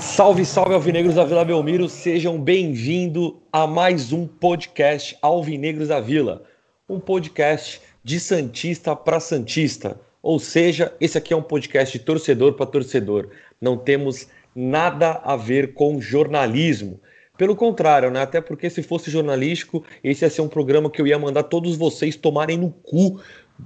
Salve, salve alvinegros da Vila Belmiro, sejam bem-vindos a mais um podcast Alvinegros da Vila, um podcast de santista para santista, ou seja, esse aqui é um podcast de torcedor para torcedor. Não temos nada a ver com jornalismo. Pelo contrário, né? Até porque se fosse jornalístico, esse ia ser um programa que eu ia mandar todos vocês tomarem no cu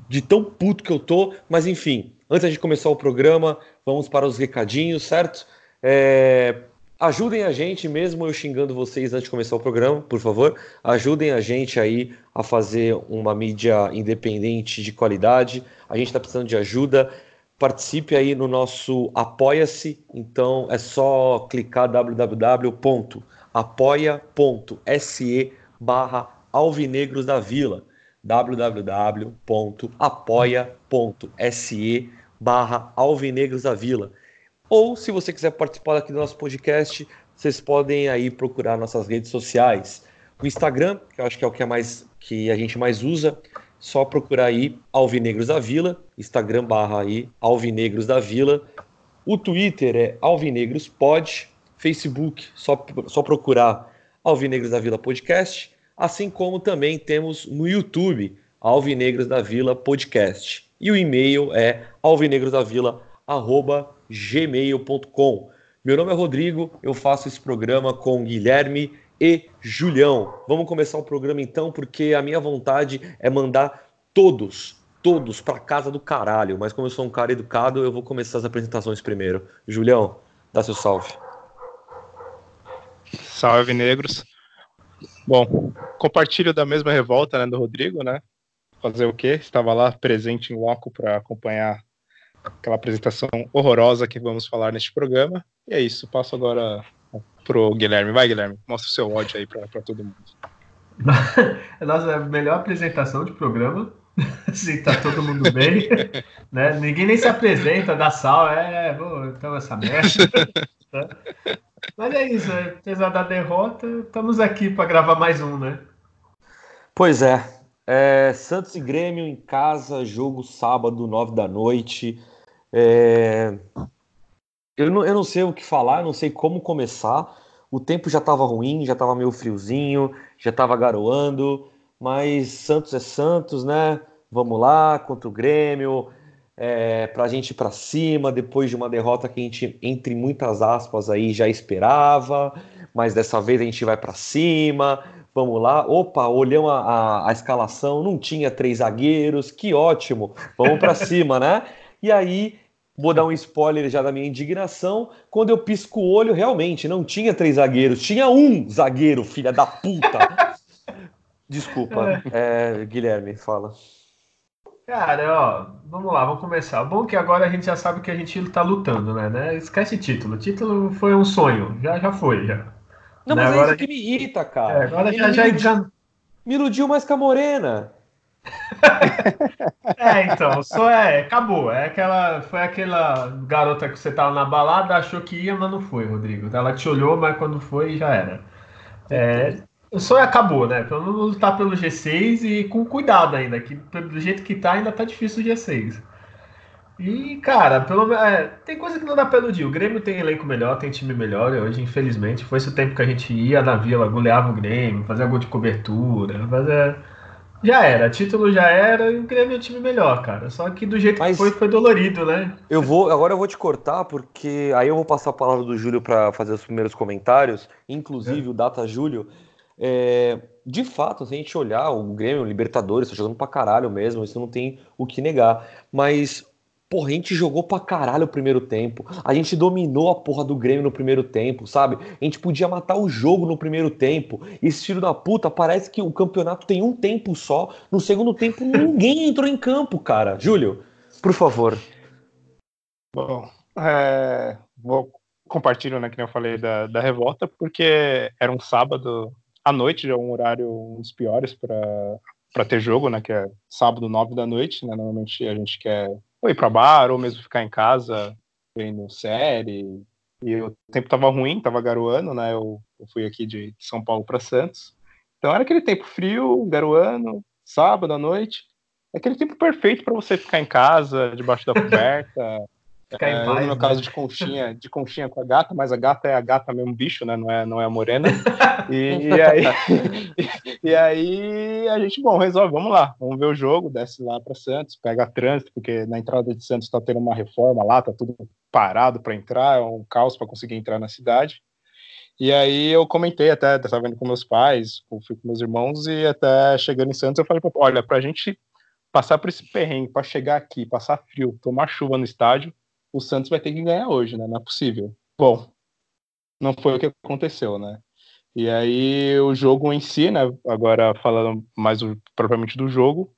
de tão puto que eu tô. Mas enfim, antes de começar o programa, vamos para os recadinhos, certo? É, ajudem a gente, mesmo eu xingando vocês antes de começar o programa, por favor. Ajudem a gente aí a fazer uma mídia independente de qualidade. A gente está precisando de ajuda. Participe aí no nosso Apoia-se. Então é só clicar www.apoia.se barra Alvinegros da Vila www.apoia.se barra Alvinegros da Vila ou, se você quiser participar aqui do nosso podcast, vocês podem aí procurar nossas redes sociais. O Instagram, que eu acho que é o que, é mais, que a gente mais usa, só procurar aí Alvinegros da Vila, Instagram barra aí Alvinegros da Vila. O Twitter é Alvinegros Pod, Facebook, só, só procurar Alvinegros da Vila Podcast, assim como também temos no YouTube Alvinegros da Vila Podcast. E o e-mail é alvinegrosdavila.com gmail.com. Meu nome é Rodrigo, eu faço esse programa com Guilherme e Julião. Vamos começar o programa então, porque a minha vontade é mandar todos, todos para casa do caralho. Mas como eu sou um cara educado, eu vou começar as apresentações primeiro. Julião, dá seu salve. Salve, negros. Bom, compartilho da mesma revolta né, do Rodrigo, né? Fazer o quê? Estava lá presente em loco para acompanhar aquela apresentação horrorosa que vamos falar neste programa. E é isso, passo agora pro Guilherme. Vai, Guilherme, mostra o seu ódio aí para todo mundo. Nossa, a melhor apresentação de programa. Se tá todo mundo bem, né? Ninguém nem se apresenta da sal, é, vou, então essa merda. Tá? Mas é isso, né? apesar da derrota, estamos aqui para gravar mais um, né? Pois é. é. Santos e Grêmio em casa, jogo sábado, nove da noite. É... Eu, não, eu não sei o que falar, não sei como começar. O tempo já estava ruim, já estava meio friozinho, já estava garoando, mas Santos é Santos, né? Vamos lá contra o Grêmio, é, para a gente ir para cima depois de uma derrota que a gente, entre muitas aspas, aí já esperava, mas dessa vez a gente vai para cima. Vamos lá, opa, olhamos a, a, a, escalação, não tinha três zagueiros, que ótimo, vamos para cima, né? E aí Vou dar um spoiler já da minha indignação. Quando eu pisco o olho, realmente não tinha três zagueiros, tinha um zagueiro, filha da puta. Desculpa, é. É, Guilherme, fala. Cara, ó, vamos lá, vamos começar. Bom que agora a gente já sabe que a gente tá lutando, né? né? Esquece título. Título foi um sonho, já, já foi, já. Não, né? mas agora... é isso que me irrita, cara. É, agora já, já, já... Me iludiu mais com a Morena. é, então, só é, acabou. É aquela, foi aquela garota que você tava na balada, achou que ia, mas não foi, Rodrigo. Ela te olhou, mas quando foi, já era. É, o sonho acabou, né? Pelo menos lutar pelo G6 e com cuidado ainda, que do jeito que tá, ainda tá difícil o G6. E, cara, pelo é, tem coisa que não dá pra iludir. O Grêmio tem elenco melhor, tem time melhor. Hoje, infelizmente, foi esse o tempo que a gente ia na vila, goleava o Grêmio, fazia gol de cobertura, fazia já era, título já era e o Grêmio é um time melhor, cara. Só que do jeito Mas que foi, foi dolorido, né? Eu vou, agora eu vou te cortar, porque aí eu vou passar a palavra do Júlio para fazer os primeiros comentários, inclusive é. o Data Júlio. É, de fato, se a gente olhar, o Grêmio, o Libertadores, tá jogando pra caralho mesmo, isso não tem o que negar. Mas Porra, a gente jogou pra caralho o primeiro tempo. A gente dominou a porra do Grêmio no primeiro tempo, sabe? A gente podia matar o jogo no primeiro tempo. Esse tiro da puta parece que o campeonato tem um tempo só. No segundo tempo, ninguém entrou em campo, cara. Júlio, por favor. Bom, é, vou compartilhar, né, que eu falei da, da revolta, porque era um sábado à noite, já um horário um dos piores para para ter jogo, né? Que é sábado, nove da noite, né? Normalmente a gente quer ou ir para bar ou mesmo ficar em casa vendo série. E o tempo tava ruim, tava garoando, né? Eu, eu fui aqui de São Paulo para Santos. Então era aquele tempo frio, garoando, sábado à noite. Aquele tempo perfeito para você ficar em casa, debaixo da coberta, Ficar em é, paz, no meu né? caso de conchinha, de conchinha com a gata, mas a gata é a gata mesmo bicho, né? Não é, não é a morena. E, e aí, e aí a gente, bom, resolve, vamos lá, vamos ver o jogo, desce lá para Santos, pega trânsito, porque na entrada de Santos está tendo uma reforma lá, tá tudo parado para entrar, é um caos para conseguir entrar na cidade. E aí eu comentei até, estava vendo com meus pais, fui com meus irmãos, e até chegando em Santos eu falei, olha, para a gente passar por esse perrengue, para chegar aqui, passar frio, tomar chuva no estádio, o Santos vai ter que ganhar hoje, né? Não é possível. Bom, não foi o que aconteceu, né? E aí o jogo em si, né? Agora falando mais propriamente do jogo,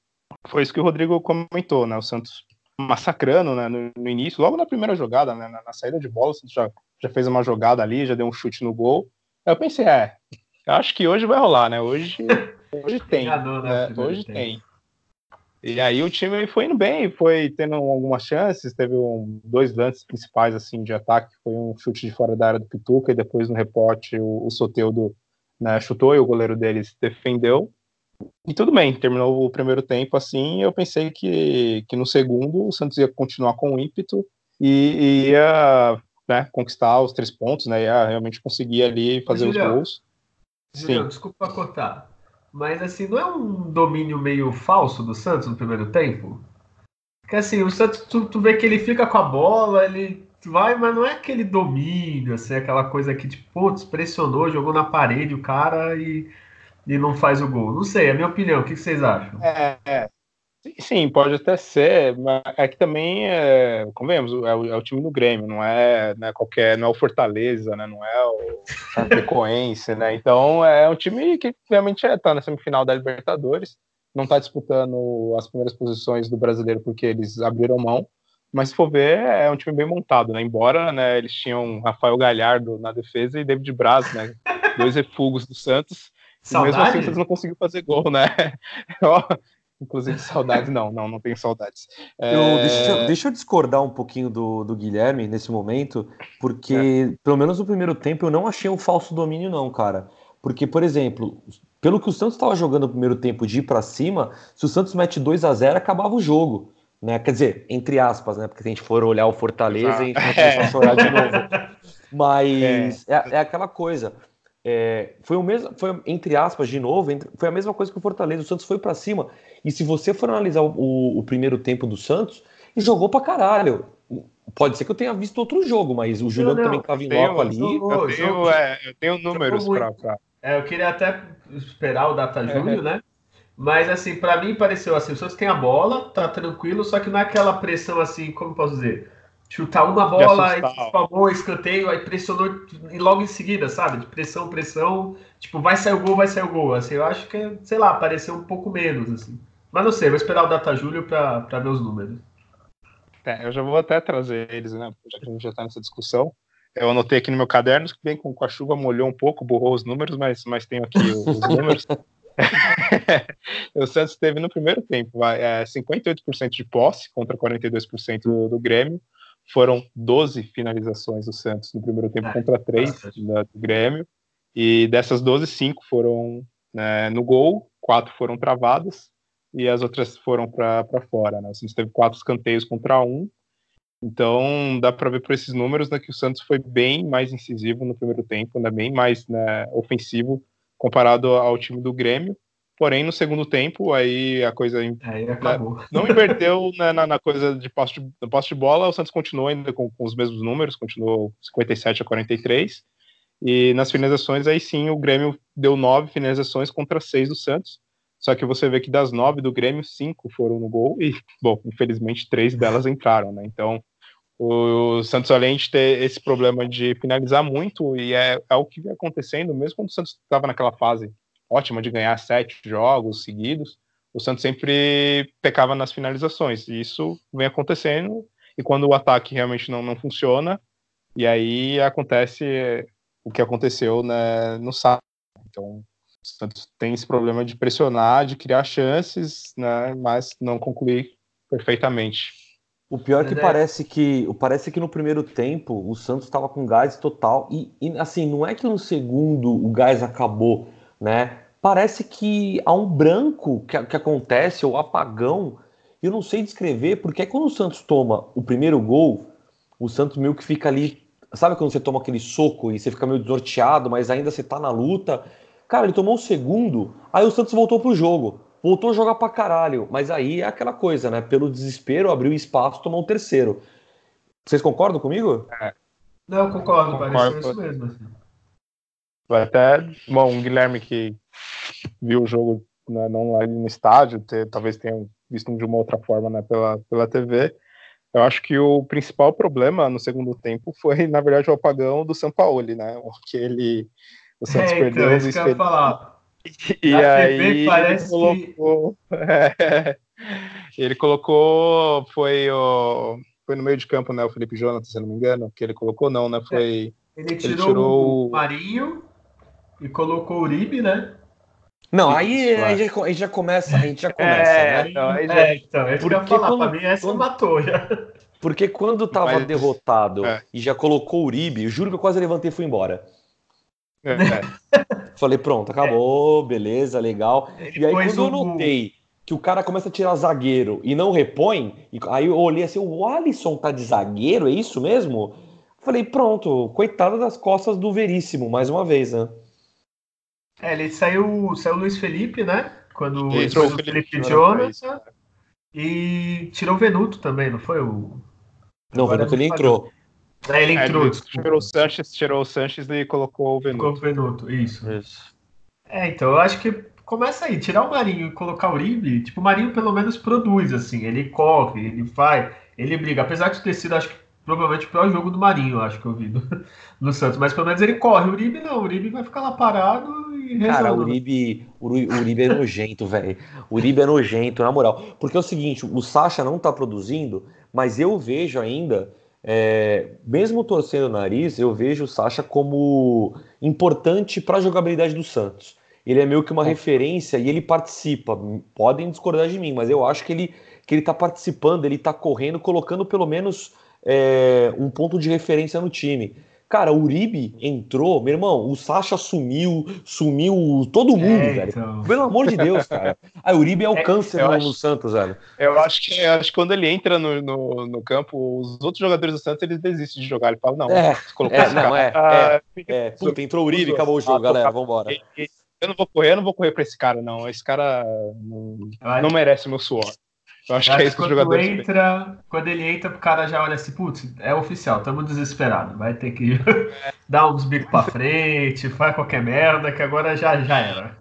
foi isso que o Rodrigo comentou, né? O Santos massacrando, né? No, no início, logo na primeira jogada, né? Na, na, saída de bola, o Santos já, já fez uma jogada ali, já deu um chute no gol. Aí eu pensei, é, acho que hoje vai rolar, né? Hoje, hoje tem. né? Hoje tem. E aí o time foi indo bem, foi tendo algumas chances, teve um, dois lances principais assim de ataque, foi um chute de fora da área do Pituca e depois no reporte o, o Soteudo né, chutou e o goleiro deles defendeu. E tudo bem, terminou o primeiro tempo assim, eu pensei que, que no segundo o Santos ia continuar com o ímpeto e, e ia né, conquistar os três pontos, né, ia realmente conseguir ali fazer Julião, os gols. Julião, Sim. desculpa cortar. Mas assim, não é um domínio meio falso do Santos no primeiro tempo? Porque assim, o Santos, tu, tu vê que ele fica com a bola, ele vai, mas não é aquele domínio, assim, aquela coisa que, tipo, putz, pressionou, jogou na parede o cara e, e não faz o gol. Não sei, é a minha opinião. O que, que vocês acham? É, é. Sim, pode até ser, mas é que também, é, convenhamos, é o, é o time do Grêmio, não é né, qualquer, não é o Fortaleza, né, não é o Chapecoense, né, então é um time que realmente está é, na semifinal da Libertadores, não está disputando as primeiras posições do brasileiro porque eles abriram mão, mas se for ver, é um time bem montado, né, embora né, eles tinham Rafael Galhardo na defesa e David Braz, né, dois refugos do Santos, e mesmo assim eles não conseguiram fazer gol, né, Inclusive, saudades, não, não, não tenho saudades. É... Eu, deixa, eu, deixa, eu discordar um pouquinho do, do Guilherme nesse momento, porque, é. pelo menos no primeiro tempo, eu não achei um falso domínio, não, cara. Porque, por exemplo, pelo que o Santos estava jogando no primeiro tempo de ir para cima, se o Santos mete 2 a 0 acabava o jogo. Né? Quer dizer, entre aspas, né? Porque se a gente for olhar o Fortaleza, a gente vai começar a chorar de novo. Mas é, é, é aquela coisa. É, foi o mesmo, foi entre aspas de novo, entre, foi a mesma coisa que o Fortaleza. O Santos foi para cima e se você for analisar o, o, primeiro tempo do Santos, jogou para caralho. Pode ser que eu tenha visto outro jogo, mas o Juliano também estava em loco ali. eu, tenho, é, eu tenho números para. É, eu queria até esperar o Data Júnior, né? Mas assim, para mim pareceu assim, o Santos tem a bola, tá tranquilo, só que não é aquela pressão assim, como posso dizer? Chutar uma bola, e favor, escanteio, aí pressionou e logo em seguida, sabe? De pressão, pressão, tipo, vai sair o gol, vai sair o gol. Assim, eu acho que, sei lá, pareceu um pouco menos, assim. Mas não sei, vou esperar o Data Júlio para ver os números. É, eu já vou até trazer eles, né? Já que a gente já está nessa discussão. Eu anotei aqui no meu caderno, que bem com, a chuva molhou um pouco, borrou os números, mas, mas tenho aqui os números. o Santos teve no primeiro tempo vai, é, 58% de posse contra 42% do, do Grêmio, foram 12 finalizações do Santos no primeiro tempo ah, contra 3 do Grêmio. E dessas 12, 5 foram né, no gol, 4 foram travadas e as outras foram para fora. Né? O Santos teve 4 escanteios contra 1. Então dá para ver por esses números né, que o Santos foi bem mais incisivo no primeiro tempo, né, bem mais né, ofensivo comparado ao time do Grêmio. Porém, no segundo tempo, aí a coisa aí né, não inverteu né, na, na, coisa de posse de, posse de bola, o Santos continuou ainda com, com, os mesmos números, continuou 57 a 43. E nas finalizações, aí sim, o Grêmio deu nove finalizações contra seis do Santos. Só que você vê que das nove do Grêmio, cinco foram no gol e, bom, infelizmente, três delas entraram, né? Então, o Santos, além de ter esse problema de finalizar muito, e é, é o que vem acontecendo, mesmo quando o Santos estava naquela fase ótima de ganhar sete jogos seguidos, o Santos sempre pecava nas finalizações. E isso vem acontecendo, e quando o ataque realmente não, não funciona, e aí acontece o que aconteceu né, no sábado. Então, Santos tem esse problema de pressionar, de criar chances, né, mas não concluir perfeitamente. O pior é que parece que parece que no primeiro tempo o Santos estava com gás total e, e, assim não é que no segundo o gás acabou, né? Parece que há um branco que, que acontece ou apagão. Eu não sei descrever porque é quando o Santos toma o primeiro gol, o Santos meio que fica ali, sabe quando você toma aquele soco e você fica meio desnorteado, mas ainda você tá na luta Cara, ele tomou o segundo, aí o Santos voltou pro jogo. Voltou a jogar pra caralho. Mas aí é aquela coisa, né? Pelo desespero, abriu espaço, tomou o terceiro. Vocês concordam comigo? É. Não, concordo, concordo pareceu isso mesmo. Até, bom, o Guilherme que viu o jogo né, não lá no estádio, ter, talvez tenha visto de uma outra forma né, pela, pela TV. Eu acho que o principal problema no segundo tempo foi, na verdade, o apagão do Sampaoli, né? Que ele o Santos é, perdeu então, isso que eu falar. E Na aí ele colocou, que... é, ele colocou, foi o foi no meio de campo, né, o Felipe Jonathan, se não me engano, que ele colocou não, né, foi ele tirou, ele tirou o Marinho e colocou o Uribe, né? Não, aí a gente, a gente, já começa, a gente já começa, é, né? Então, já... é, então, é Porque falar, quando, pra mim essa quando, matou já. Porque quando tava Mas, derrotado é. e já colocou o Uribe, eu juro que eu quase levantei e fui embora. É. Falei, pronto, acabou, beleza, legal. E aí, quando eu notei que o cara começa a tirar zagueiro e não repõe, e aí eu olhei assim, o Alisson tá de zagueiro, é isso mesmo? Falei, pronto, coitado das costas do Veríssimo, mais uma vez, né? É, ele saiu, saiu o Luiz Felipe, né? Quando entrou o Felipe, Felipe Jonathan e tirou o Venuto também, não foi o. Não, o Venuto ele entrou. Daí ele entrou. É, ele tirou o Sanches, tirou o Sanches e colocou o Venuto. Colocou o Venuto, isso. isso. É, então eu acho que começa aí, tirar o Marinho e colocar o Uribe, tipo, o Marinho pelo menos produz, assim, ele corre, ele faz, ele briga, apesar de ter sido, acho que provavelmente o pior jogo do Marinho, acho que eu vi do, no Santos, mas pelo menos ele corre, o Uribe não, o Uribe vai ficar lá parado e resolve. Cara, o Uribe, o Uribe é nojento, velho, o Uribe é nojento, na moral, porque é o seguinte, o Sacha não tá produzindo, mas eu vejo ainda é, mesmo torcendo o nariz, eu vejo o Sacha como importante para a jogabilidade do Santos. Ele é meio que uma é. referência e ele participa. Podem discordar de mim, mas eu acho que ele que ele está participando, ele está correndo, colocando pelo menos é, um ponto de referência no time. Cara, o Uribe entrou, meu irmão, o Sacha sumiu, sumiu todo mundo, é, velho. Então... Pelo amor de Deus, cara. Ah, o Uribe é o é, câncer no, acho, no, Santos, velho. Eu acho que, eu acho que quando ele entra no, no, no, campo, os outros jogadores do Santos, eles desistem de jogar. Ele fala, não, é, é, não, é, é, é, puta, entrou o Uribe, acabou o jogo, galera, vambora. Eu não vou correr, eu não vou correr pra esse cara, não. Esse cara não, não merece meu suor. Eu acho, que é isso que o jogador entra, Quando ele entra, o cara já olha assim, putz, é oficial, estamos desesperados. Vai ter que é. dar uns bicos pra frente, faz qualquer merda, que agora já, já era.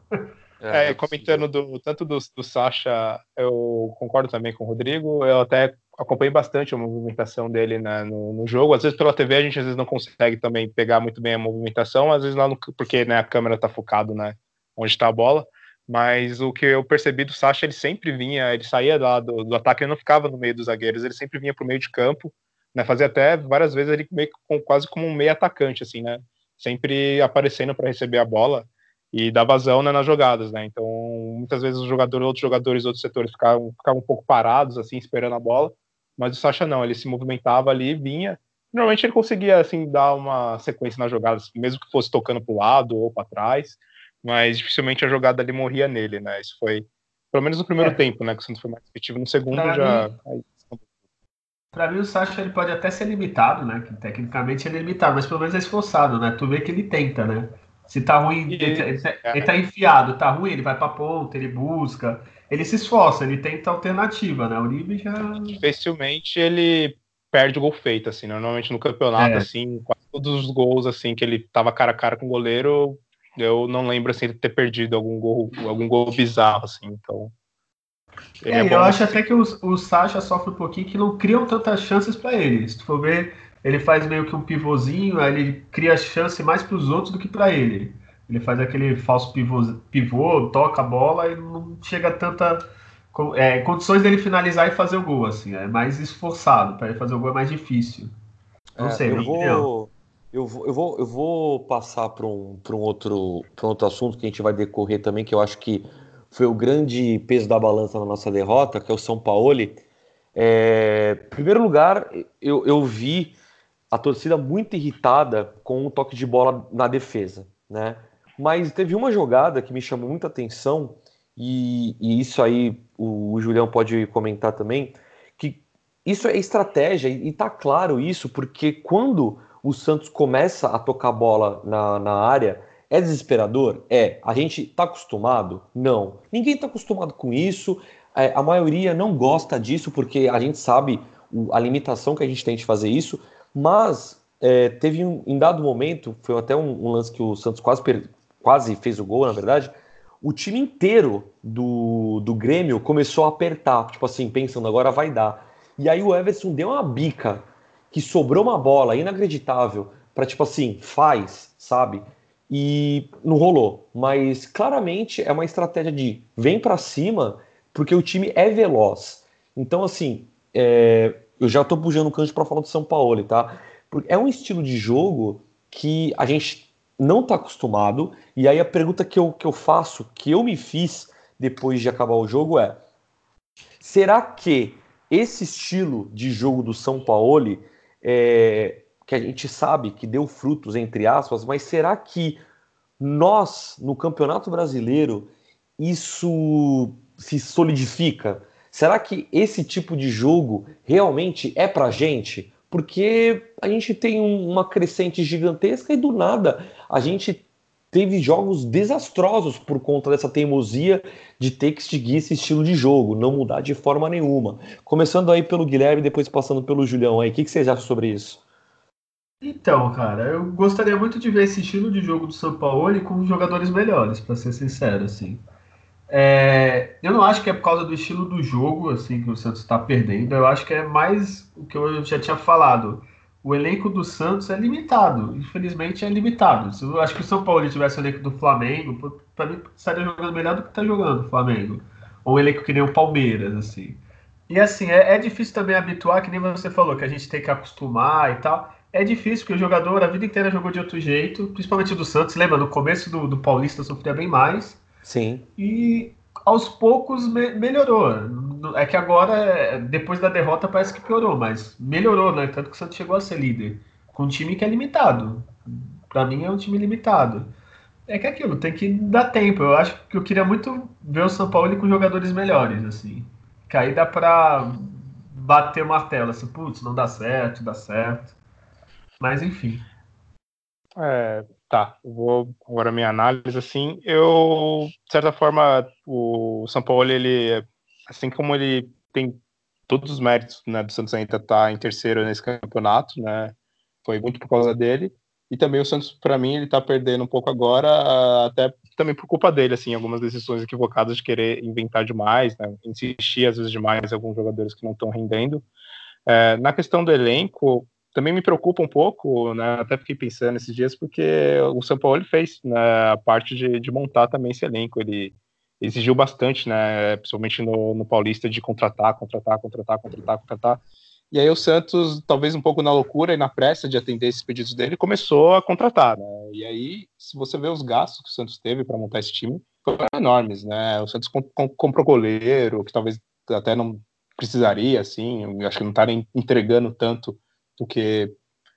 É, é comentando do, tanto do, do Sacha, eu concordo também com o Rodrigo. Eu até acompanhei bastante a movimentação dele né, no, no, jogo. Às vezes pela TV a gente às vezes não consegue também pegar muito bem a movimentação, às vezes lá no, porque né, a câmera está focado né, onde está a bola. Mas o que eu percebi do Sacha, ele sempre vinha, ele saía lá do, do ataque, ele não ficava no meio dos zagueiros, ele sempre vinha para o meio de campo, né? Fazia até várias vezes ele meio com, quase como um meio atacante, assim, né? Sempre aparecendo para receber a bola e dar vazão né, nas jogadas, né? Então, muitas vezes os jogadores, outros jogadores, outros setores ficavam, ficavam um pouco parados, assim, esperando a bola, mas o Sacha não, ele se movimentava ali, vinha. Normalmente ele conseguia, assim, dar uma sequência nas jogadas, mesmo que fosse tocando para o lado ou para trás mas dificilmente a jogada ali morria nele, né? Isso foi, pelo menos no primeiro é. tempo, né? Que o Santos foi mais efetivo. No segundo pra já. Mim, pra mim, o Sacha ele pode até ser limitado, né? Que tecnicamente ele é limitado, mas pelo menos é esforçado, né? Tu vê que ele tenta, né? Se tá ruim, ele, ele, tá, é. ele, tá enfiado, tá ruim, ele vai pra ponta, ele busca, ele se esforça, ele tenta alternativa, né? O Uribe já. Dificilmente ele perde o gol feito, assim. Normalmente no campeonato, é. assim, quase todos os gols assim que ele tava cara a cara com o goleiro, eu não lembro assim de ter perdido algum gol, algum gol bizarro assim, então. É, é eu acho assim. até que o, o Sacha sofre um pouquinho que não criam tantas chances para ele. Se tu for ver, ele faz meio que um pivôzinho, aí ele cria chance mais para os outros do que para ele. Ele faz aquele falso pivô, pivô, toca a bola e não chega a tanta é, condições dele finalizar e fazer o gol assim. É mais esforçado para ele fazer o gol é mais difícil. Não é, sei, eu vou, Eu vou, eu vou, eu vou passar para um, um, outro, um outro assunto que a gente vai decorrer também, que eu acho que foi o grande peso da balança na nossa derrota, que é o São Paulo. É, em primeiro lugar, eu, eu vi a torcida muito irritada com o toque de bola na defesa, né? Mas teve uma jogada que me chamou muita atenção, e, e isso aí o, o, Julião pode comentar também, que isso é estratégia, e, tá claro isso, porque quando o Santos começa a tocar bola na, na área, é desesperador? É. A gente tá acostumado? Não. Ninguém tá acostumado com isso. É, a maioria não gosta disso, porque a gente sabe o, a limitação que a gente tem de fazer isso, mas é, teve um, em dado momento, foi até um, um lance que o Santos quase, quase fez o gol, na verdade. O time inteiro do, do Grêmio começou a apertar, tipo assim, pensando agora vai dar. E aí o Everson deu uma bica, que sobrou uma bola inacreditável, para tipo assim, faz, sabe? E não rolou. Mas claramente é uma estratégia de vem para cima, porque o time é veloz. Então, assim, é, eu já tô puxando o canto para falar do São Paulo, tá? É um estilo de jogo que a gente não está acostumado. E aí a pergunta que eu, que eu faço, que eu me fiz depois de acabar o jogo é: será que esse estilo de jogo do São Paulo, é, que a gente sabe que deu frutos, entre aspas, mas será que nós, no Campeonato Brasileiro, isso se solidifica? Será que esse tipo de jogo realmente é pra gente? Porque a gente tem um, uma crescente gigantesca e do nada a gente teve jogos desastrosos por conta dessa teimosia de ter que seguir esse estilo de jogo, não mudar de forma nenhuma. Começando aí pelo Guilherme, depois passando pelo Julião aí, o que, que vocês acham sobre isso? Então, cara, eu gostaria muito de ver esse estilo de jogo do São Paulo com jogadores melhores, para ser sincero, assim. É, eu não acho que é por causa do estilo do jogo assim que o Santos está perdendo. Eu acho que é mais o que eu já tinha falado. O elenco do Santos é limitado. Infelizmente é limitado. Eu acho que o São Paulo tivesse o elenco do Flamengo, para mim estaria jogando melhor do que está jogando o Flamengo. Ou um elenco que nem o Palmeiras, assim. E assim, é, é difícil também habituar, que nem você falou, que a gente tem que acostumar e tal. É difícil, porque o jogador a vida inteira jogou de outro jeito, principalmente do Santos. Lembra, no começo do, do Paulista sofria bem mais. Sim. E aos poucos me melhorou. É que agora, depois da derrota, parece que piorou, mas melhorou, né? Tanto que o Santos chegou a ser líder. Com um time que é limitado. Para mim é um time limitado. É que é aquilo, tem que dar tempo. Eu acho que eu queria muito ver o São Paulo com jogadores melhores, assim. Que aí dá pra bater o martelo, assim, putz, não dá certo, dá certo. Mas enfim. É, Tá, vou agora minha análise assim. Eu, de certa forma, o São Paulo ele, assim como ele tem todos os méritos, né, do Santos ainda estar tá em terceiro nesse campeonato, né? Foi muito por causa dele. E também o Santos, para mim, ele tá perdendo um pouco agora, até também por culpa dele, assim, algumas decisões equivocadas de querer inventar demais, né, insistir às vezes demais em alguns jogadores que não estão rendendo. É, na questão do elenco, também me preocupa um pouco, né? Até fiquei pensando esses dias, porque o São Paulo fez né, a parte de, de montar também esse elenco. Ele exigiu bastante, né? Principalmente no, no Paulista, de contratar, contratar, contratar, contratar, contratar. E aí o Santos, talvez um pouco na loucura e na pressa de atender esses pedidos dele, começou a contratar, né? E aí, se você vê os gastos que o Santos teve para montar esse time, foram enormes, né? O Santos comp comprou goleiro, que talvez até não precisaria, assim, acho que não estarem entregando tanto do que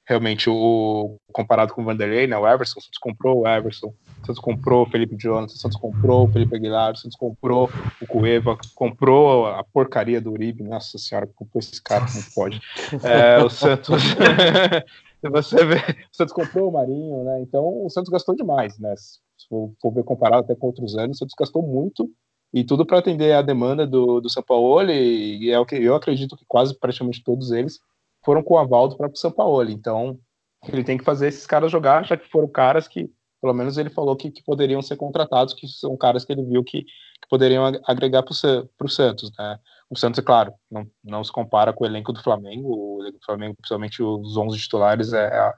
realmente o comparado com o Vanderlei, né? O Everson, o Santos comprou o Everson, o Santos comprou o Felipe Jonas, o Santos comprou o Felipe Aguilar, o Santos comprou o Cueva, comprou a porcaria do Uribe, nossa senhora, comprou esse cara, como pode. É, o Santos. você vê, o Santos comprou o Marinho, né? Então o Santos gastou demais, né? Se for, for ver comparado até com outros anos, o Santos gastou muito e tudo para atender a demanda do, do São Paulo, e, e é o que eu acredito que quase praticamente todos eles foram com o aval do próprio São Paulo. Então, ele tem que fazer esses caras jogar, já que foram caras que, pelo menos ele falou que, que poderiam ser contratados, que são caras que ele viu que, que poderiam agregar para o Santos. Né? O Santos, é claro, não, não se compara com o elenco do Flamengo. O elenco do Flamengo, principalmente os 11 titulares, é, é,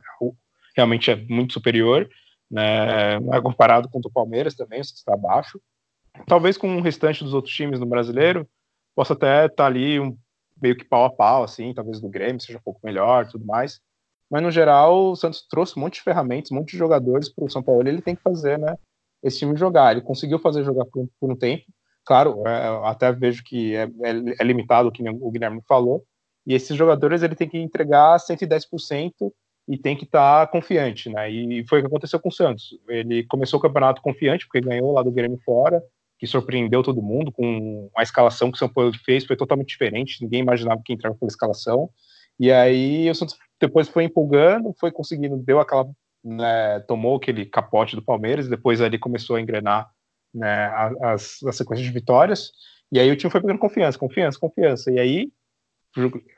realmente é muito superior. Né? É comparado com o do Palmeiras também, está abaixo. Talvez com o restante dos outros times no brasileiro, possa até estar tá ali um meio que pau a pau, assim, talvez do Grêmio seja um pouco melhor tudo mais. mas no geral o Santos trouxe um monte de ferramentas, um monte de jogadores para o São Paulo. Ele tem que fazer, né? Esse time jogar. Ele conseguiu fazer jogar por, por um tempo. Claro, é, até vejo que é, é, é limitado o que o Guilherme falou. E esses jogadores ele tem que entregar 110% e tem que estar tá confiante, né? E foi o que aconteceu com o Santos. Ele começou o campeonato confiante, porque ganhou lá do Grêmio fora, que surpreendeu todo mundo com a escalação que o São Paulo fez, foi totalmente diferente, ninguém imaginava que entrava pela escalação. E aí o Santos depois foi empolgando, foi conseguindo, deu aquela. Né, tomou aquele capote do Palmeiras, depois ali começou a engrenar né, as, as sequências de vitórias, e aí o time foi pegando confiança, confiança, confiança. E aí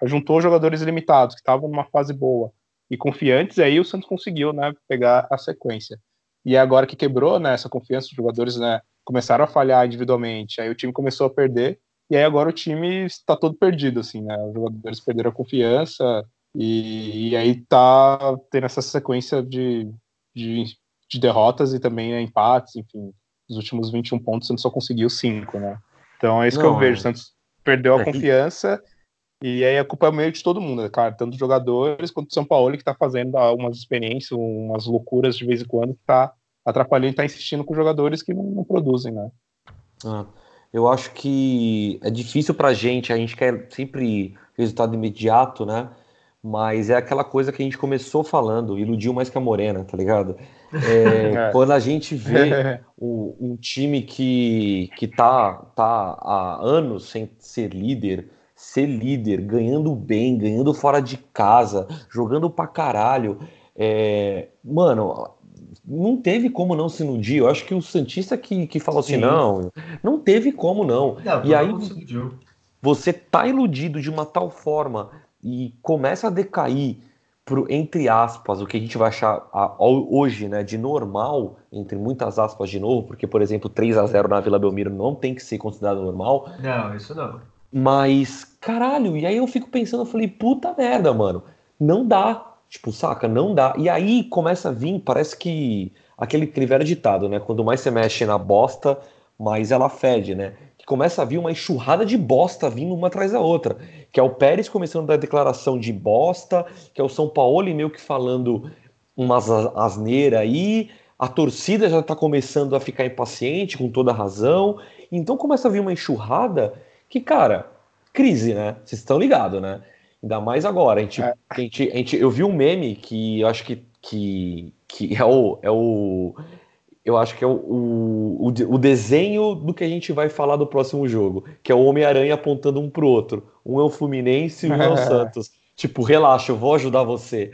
juntou jogadores limitados, que estavam numa fase boa e confiantes, e aí o Santos conseguiu né, pegar a sequência. E agora que quebrou né, essa confiança, os jogadores né, começaram a falhar individualmente, aí o time começou a perder, e aí agora o time está todo perdido, assim, né? Os jogadores perderam a confiança, e, e aí tá tendo essa sequência de, de, de derrotas e também né, empates, enfim, os últimos 21 pontos o Santos só conseguiu 5, né? Então é isso Não, que eu vejo, o Santos perdeu a é confiança e aí a culpa é meio de todo mundo, cara, tanto dos jogadores quanto do São Paulo, que tá fazendo umas experiências, umas loucuras de vez em quando, que tá atrapalhando e tá insistindo com jogadores que não, não produzem, né? Ah, eu acho que é difícil pra gente, a gente quer sempre resultado imediato, né? Mas é aquela coisa que a gente começou falando, iludiu mais que a Morena, tá ligado? É, é. Quando a gente vê um, um, time que, que tá, tá há anos sem ser líder, ser líder, ganhando bem, ganhando fora de casa, jogando pra caralho. É, mano, não teve como não se iludir. Eu acho que o Santista que, que falou assim, Sim. assim: não, não teve como não. não e aí você tá iludido de uma tal forma e começa a decair pro, entre aspas, o que a gente vai achar a, hoje, né, de normal, entre muitas aspas de novo, porque, por exemplo, 3 a 0 na Vila Belmiro não tem que ser considerado normal. Não, isso não. Mas, caralho, e aí eu fico pensando, eu falei, puta merda, mano, não dá. Tipo, saca, não dá. E aí começa a vir, parece que aquele, aquele velho ditado, né? Quando mais você mexe na bosta, mais ela fede, né? Que começa a vir uma enxurrada de bosta vindo uma atrás da outra. Que é o Pérez começando a dar declaração de bosta, que é o São Paulo meio que falando umas asneiras aí, a torcida já tá começando a ficar impaciente, com toda razão. Então começa a vir uma enxurrada que, cara, crise, né? Vocês estão ligados, né? Ainda mais agora. A gente, é. a gente, a gente, eu vi um meme que eu acho que, que, que é, o, é o. Eu acho que é o, o, o desenho do que a gente vai falar do próximo jogo, que é o Homem-Aranha apontando um pro outro. Um é o Fluminense e um é o Santos. Tipo, relaxa, eu vou ajudar você.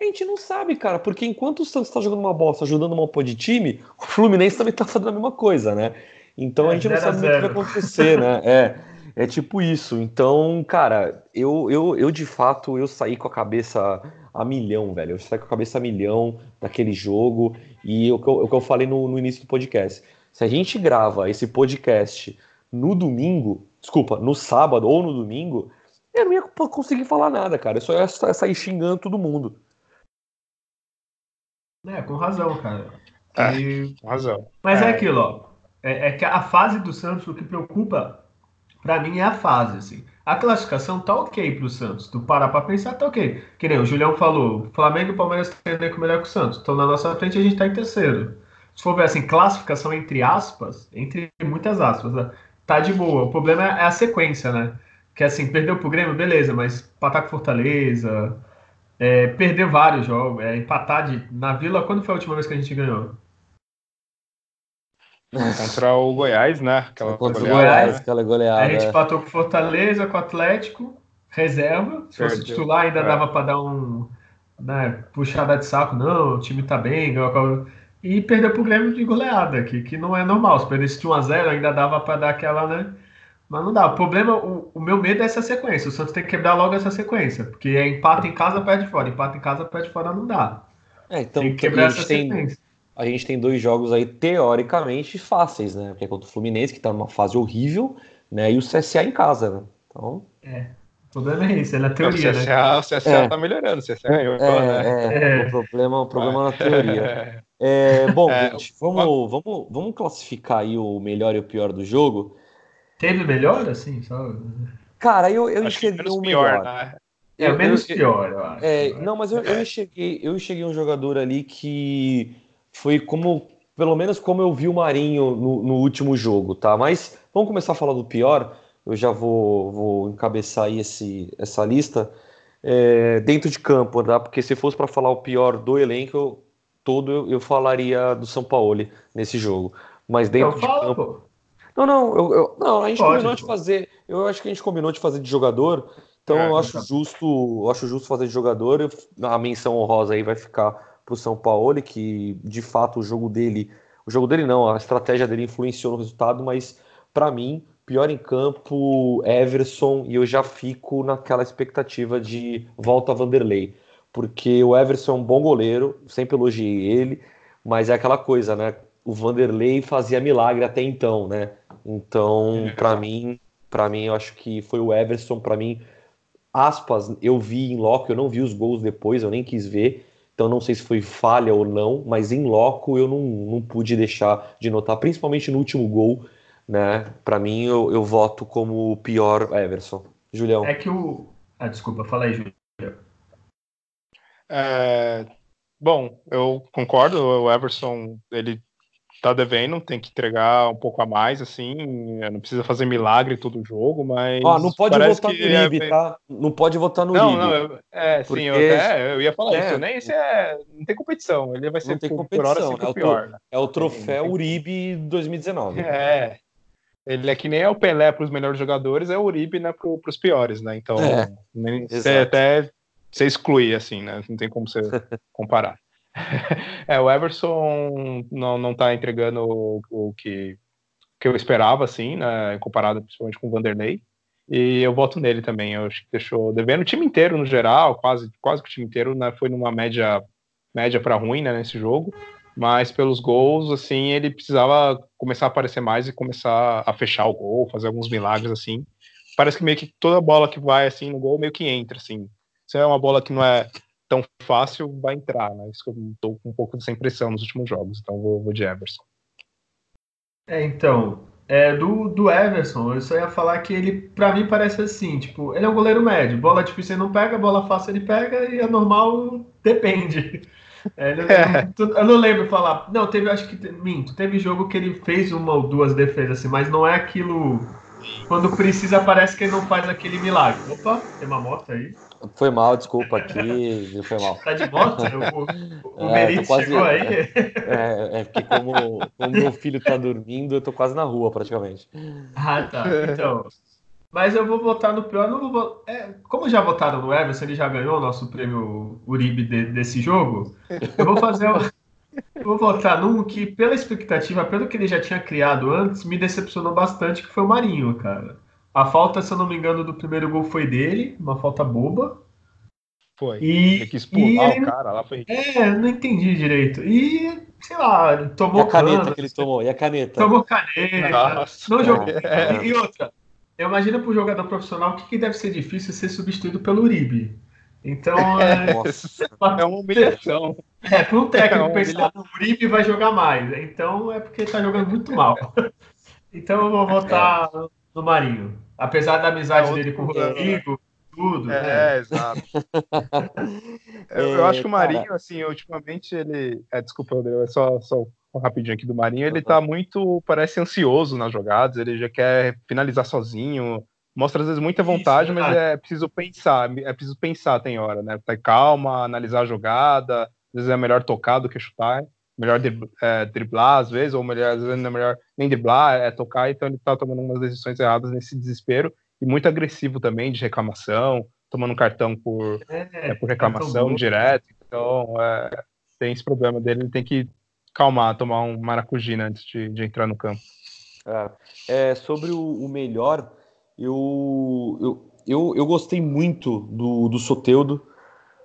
A gente não sabe, cara, porque enquanto o Santos tá jogando uma bosta, ajudando uma pô de time, o Fluminense também tá fazendo a mesma coisa, né? Então é, a gente não sabe o que vai acontecer, né? É. É tipo isso. Então, cara, eu, eu, eu de fato eu saí com a cabeça a milhão, velho. Eu saí com a cabeça a milhão daquele jogo. E o que eu, o que eu falei no, no início do podcast. Se a gente grava esse podcast no domingo, desculpa, no sábado ou no domingo, eu não ia conseguir falar nada, cara. Eu só ia sair xingando todo mundo. É, com razão, cara. É, e... com razão. Mas é, é aquilo, ó. É, é, que a fase do Santos, o que preocupa para mim é a fase, assim. A classificação tá ok pro Santos. Tu parar pra pensar, tá ok. Que nem o Julião falou, Flamengo e Palmeiras tem elenco melhor que o Santos. Então na nossa frente a gente tá em terceiro. Se for ver assim, classificação entre aspas, entre muitas aspas, né? tá de boa. O problema é a sequência, né? Que assim, perdeu pro Grêmio, beleza, mas empatar com Fortaleza, é, perder vários jogos, é, empatar de, na Vila, quando foi a última vez que a gente ganhou? Contra o Goiás, né? Aquela Contra goleada, o Goiás, né? aquela goleada. A gente empatou com Fortaleza, com o Atlético, reserva. Se fosse titular, ainda é. dava para dar um. Né, puxada de saco, não, o time tá bem. E perdeu pro Grêmio de goleada, que, que não é normal. Se perdesse de 1x0, ainda dava para dar aquela, né? Mas não dá. O problema, o, o, meu medo é essa sequência. O Santos tem que quebrar logo essa sequência. Porque é empate em casa, perde fora. Empate em casa, perde fora, não dá. É, então tem que quebrar essa tem, sequência a gente tem dois jogos aí teoricamente fáceis, né? Que é contra o Fluminense, que tá numa fase horrível, né? E o CSA em casa, né? Então. É. O problema é isso, é na teoria, o CSA, né? O CSA é. tá melhorando, o CSA ganhou. É, né? é, O problema, o problema é na teoria. É, bom, é, gente, vamos, vamos, vamos classificar aí o melhor e o pior do jogo. Teve melhor, assim? Só... Cara, eu, eu enxerguei o melhor. Né? É eu, menos eu, pior, eu acho. É, não, mas eu, eu, enxerguei, eu enxerguei um jogador ali que foi como, pelo menos como eu vi o Marinho no, no último jogo, tá? Mas vamos começar a falar do pior. Eu já vou, vou encabeçar aí esse, essa lista é, dentro de campo, tá? Porque se fosse para falar o pior do elenco todo, eu, eu falaria do São Paulo nesse jogo. Mas dentro então, de fala, campo. Pô. Não, não, eu, eu, não, a gente Pode, combinou pô. de fazer. Eu acho que a gente combinou de fazer de jogador. Então é, eu acho tá. justo, eu acho justo fazer de jogador. A menção honrosa aí vai ficar para o São Paulo, que de fato o jogo dele, o jogo dele não, a estratégia dele influenciou no resultado, mas para mim pior em campo Everson e eu já fico naquela expectativa de volta a Vanderlei, porque o Everson é um bom goleiro, sempre elogiei ele, mas é aquela coisa, né? O Vanderlei fazia milagre até então, né? Então, é. para mim, para mim eu acho que foi o Everson, para mim aspas, eu vi em loco, eu não vi os gols depois, eu nem quis ver, então não sei se foi falha ou não, mas em loco eu não, não pude deixar de notar, principalmente no último gol, né? Para mim eu, eu voto como o pior Everson. Julião. É que o. Ah, desculpa, fala aí, Julião. É, bom, eu concordo, o Everson ele tá devendo, tem que entregar um pouco a mais, assim, não precisa fazer milagre todo jogo, mas. Ó, não pode votar no Uribe, é... tá? Não pode votar no não, Uribe. Não, eu, é, porque... sim, eu, até, eu ia falar é, isso, nem isso é. Não tem competição, ele vai ser por, competição, por hora sempre é o pior. Né? É o troféu Uribe 2019. É. Ele é que nem é o Pelé para os melhores jogadores, é o Uribe né, para os piores, né? Então, é, você até você exclui, assim, né? Não tem como você comparar. é, o Everson não, não tá entregando o, o que, que eu esperava, assim, né, comparado principalmente com o Vanderlei. E eu voto nele também. Eu acho que deixou devendo o time inteiro no geral, quase, quase que o time inteiro, né, foi numa média média para ruim né, nesse jogo. Mas pelos gols, assim, ele precisava começar a aparecer mais e começar a fechar o gol, fazer alguns milagres assim. Parece que meio que toda bola que vai assim no gol meio que entra assim. Se é uma bola que não é tão fácil, vai entrar, né? Isso que eu tô com um pouco dessa impressão nos últimos jogos, então vou, vou de Everson. É, então, é, do, do Everson, eu só ia falar que ele, para mim, parece assim, tipo, ele é um goleiro médio, bola difícil ele não pega, bola fácil ele pega, e a normal depende. É, eu, é. eu, não lembro falar, não, teve, acho que, minto, teve jogo que ele fez uma ou duas defesas assim, mas não é aquilo, quando precisa parece que ele não faz aquele milagre. Opa, tem uma moto aí. Foi mal, desculpa aqui, foi mal. Tá de moto? O, o é, quase, chegou aí? É, é porque como, como meu filho tá dormindo, eu tô quase na rua praticamente. Ah, tá. Então. Mas eu vou votar no pior. Não vou, é, como já votaram no Everson, ele já ganhou o nosso prêmio Uribe de, desse jogo. Eu vou fazer. Vou votar num que, pela expectativa, pelo que ele já tinha criado antes, me decepcionou bastante, que foi o Marinho, cara. A falta, se eu não me engano, do primeiro gol foi dele, uma falta boba. Foi. E, que expulsar o cara lá foi. É, não entendi direito. E, sei lá, tomou. E a caneta cana, que ele tomou, e a caneta? Tomou caneta. Nossa, não jogou. É. E, e, outra, imagina para o jogador profissional o que, que, deve ser difícil ser substituído pelo Uribe. Então. É, é uma humilhação. É, para um técnico é pensar, o Uribe vai jogar mais. Então é porque está jogando muito mal. Então eu vou votar no Marinho. Apesar da amizade é dele com o Rodrigo, tudo. É, né? é exato. eu, eu, acho que o Marinho, assim, ultimamente ele. É, desculpa, é só, só um rapidinho aqui do Marinho. Ele tá muito, parece ansioso nas jogadas, ele já quer finalizar sozinho. Mostra às vezes muita vontade, Isso, mas é preciso pensar, é preciso pensar, tem hora, né? Ter calma, analisar a jogada, às vezes é melhor tocar do que chutar melhor é, driblar às vezes, ou melhor, às vezes não é melhor nem driblar, é tocar, então ele tá tomando umas decisões erradas nesse desespero, e muito agressivo também, de reclamação, tomando cartão por, é, é, por reclamação direto, então é, tem esse problema dele, ele tem que calmar, tomar um maracujina antes de, de entrar no campo. É, é sobre o, o melhor, eu, eu, eu, gostei muito do, do Soteudo,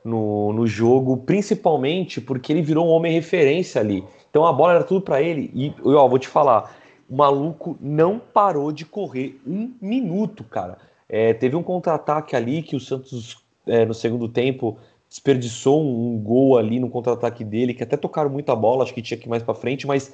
no, no jogo, principalmente porque ele virou um homem referência ali. Então a bola era tudo para ele. E ó, vou te falar, o maluco não parou de correr um minuto, cara. É, teve um contra-ataque ali que o Santos, é, no segundo tempo, desperdiçou um, um gol ali no contra-ataque dele, que até tocaram muita bola, acho que tinha que ir mais para frente, mas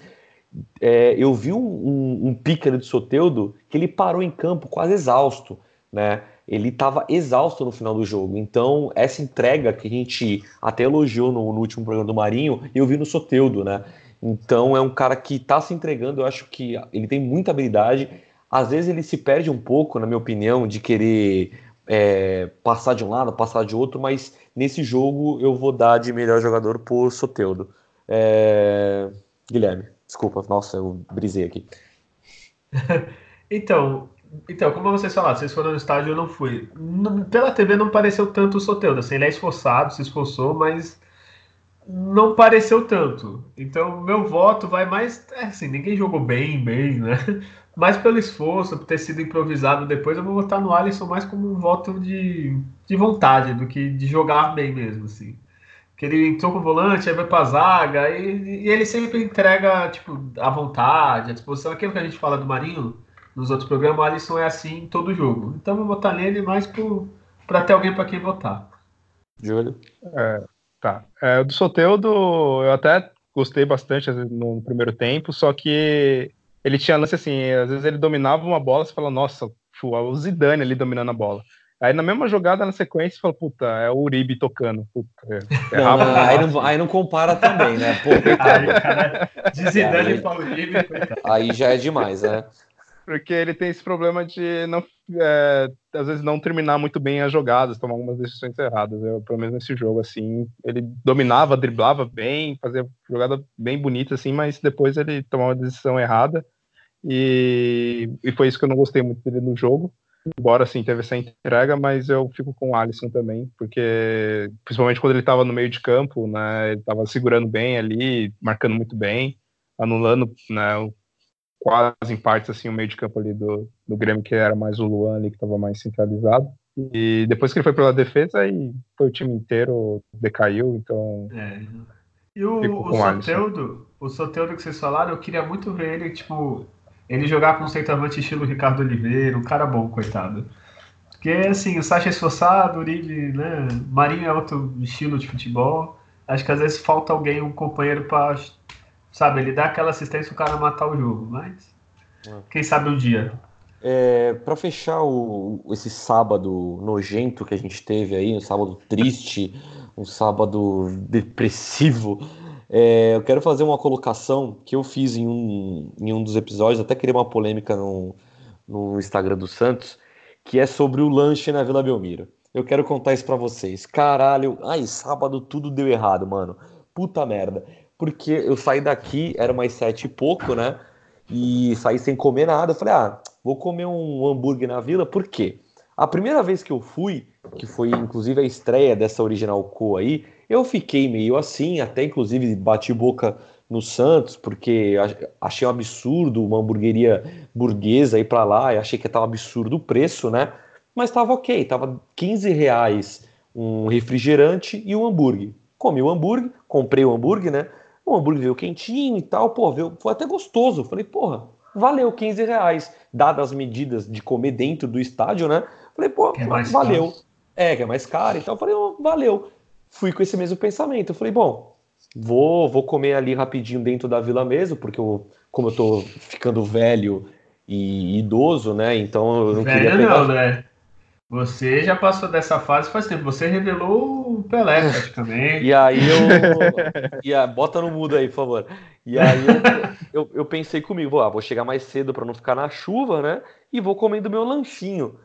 é, eu vi um, um, um ali do Soteudo que ele parou em campo quase exausto, né? ele estava exausto no final do jogo. Então, essa entrega que a gente até elogiou no, no último programa do Marinho, eu vi no Soteudo, né? Então, é um cara que está se entregando, eu acho que ele tem muita habilidade. Às vezes ele se perde um pouco, na minha opinião, de querer é, passar de um lado, passar de outro, mas nesse jogo eu vou dar de melhor jogador por Soteudo. É... Guilherme, desculpa, nossa, eu brisei aqui. então, então, como vocês falaram, vocês foram no estádio, eu não fui. Pela TV não pareceu tanto o Soteldo. Assim, ele é esforçado, se esforçou, mas não pareceu tanto. Então, meu voto vai mais. É, assim, ninguém jogou bem, bem, né? Mais pelo esforço, por ter sido improvisado depois, eu vou votar no Alisson mais como um voto de, de vontade do que de jogar bem mesmo, assim. Que ele entrou com o volante, aí vai pra zaga, e, e ele sempre entrega, tipo, a vontade, a disposição. Aquilo que a gente fala do Marinho nos outros programas, o Alisson é assim em todo jogo. Então eu vou votar nele mais para ter alguém para quem votar. Júlio? É, tá. É, do Soteudo, eu até gostei bastante no primeiro tempo, só que ele tinha lance assim, às vezes ele dominava uma bola, você fala, nossa, o Zidane ali dominando a bola. Aí na mesma jogada, na sequência, você fala, puta, é o Uribe tocando. Puta, é, é não, não, aí, não, aí, não, compara também, né? Pô, aí, cara, de Zidane para Uribe, coitado. Aí já é demais, né? Porque ele tem esse problema de não, é, às vezes não terminar muito bem as jogadas, tomar algumas decisões erradas. Eu, pelo menos nesse jogo, assim, ele dominava, driblava bem, fazia jogada bem bonita, assim, mas depois ele tomava uma decisão errada. E, e foi isso que eu não gostei muito dele no jogo. Embora, assim, teve essa entrega, mas eu fico com o Alisson também, porque principalmente quando ele estava no meio de campo, né, ele estava segurando bem ali, marcando muito bem, anulando né, quase em partes assim o meio de campo ali do, do Grêmio, que era mais o Luan ali, que estava mais centralizado. E depois que ele foi pela defesa, aí foi o time inteiro decaiu, então. É. E o, o Soteudo, o Soteudo que vocês falaram, eu queria muito ver ele, tipo, ele jogar com um centroavante estilo Ricardo Oliveira, um cara bom, coitado. Porque, assim, o Sacha é esforçado, o Uribe, né? Marinho é outro estilo de futebol. Acho que às vezes falta alguém, um companheiro para Sabe, ele dá aquela assistência o cara matar o jogo, mas é. quem sabe um dia. É, para fechar o, esse sábado nojento que a gente teve aí, um sábado triste, um sábado depressivo, é, eu quero fazer uma colocação que eu fiz em um, em um dos episódios, até queria uma polêmica no, no Instagram do Santos, que é sobre o lanche na Vila Belmiro. Eu quero contar isso para vocês. Caralho, ai, sábado tudo deu errado, mano. Puta merda porque eu saí daqui, era mais sete e pouco, né? E saí sem comer nada. Eu falei, ah, vou comer um hambúrguer na vila, por quê? A primeira vez que eu fui, que foi inclusive a estreia dessa Original Co aí, eu fiquei meio assim, até inclusive bati boca no Santos, porque achei um absurdo uma hamburgueria burguesa ir para lá, e achei que tava absurdo o preço, né? Mas tava ok, tava 15 reais um refrigerante e um hambúrguer. Comi o hambúrguer, comprei o hambúrguer, né? O hambúrguer veio quentinho e tal, pô, veio, foi até gostoso. Falei, porra, valeu 15 reais. Dadas as medidas de comer dentro do estádio, né? Falei, pô, é valeu. Caro. É, que é mais caro e tal. Falei, oh, valeu. Fui com esse mesmo pensamento. Falei, bom, vou, vou comer ali rapidinho dentro da vila mesmo, porque eu, como eu tô ficando velho e idoso, né? Então eu não velho queria pegar. Não, né? Você já passou dessa fase faz tempo. Você revelou o Pelé, praticamente. e aí eu. e a... Bota no mudo aí, por favor. E aí eu, eu, eu pensei comigo, vou, ah, vou chegar mais cedo para não ficar na chuva, né? E vou comendo meu lanchinho.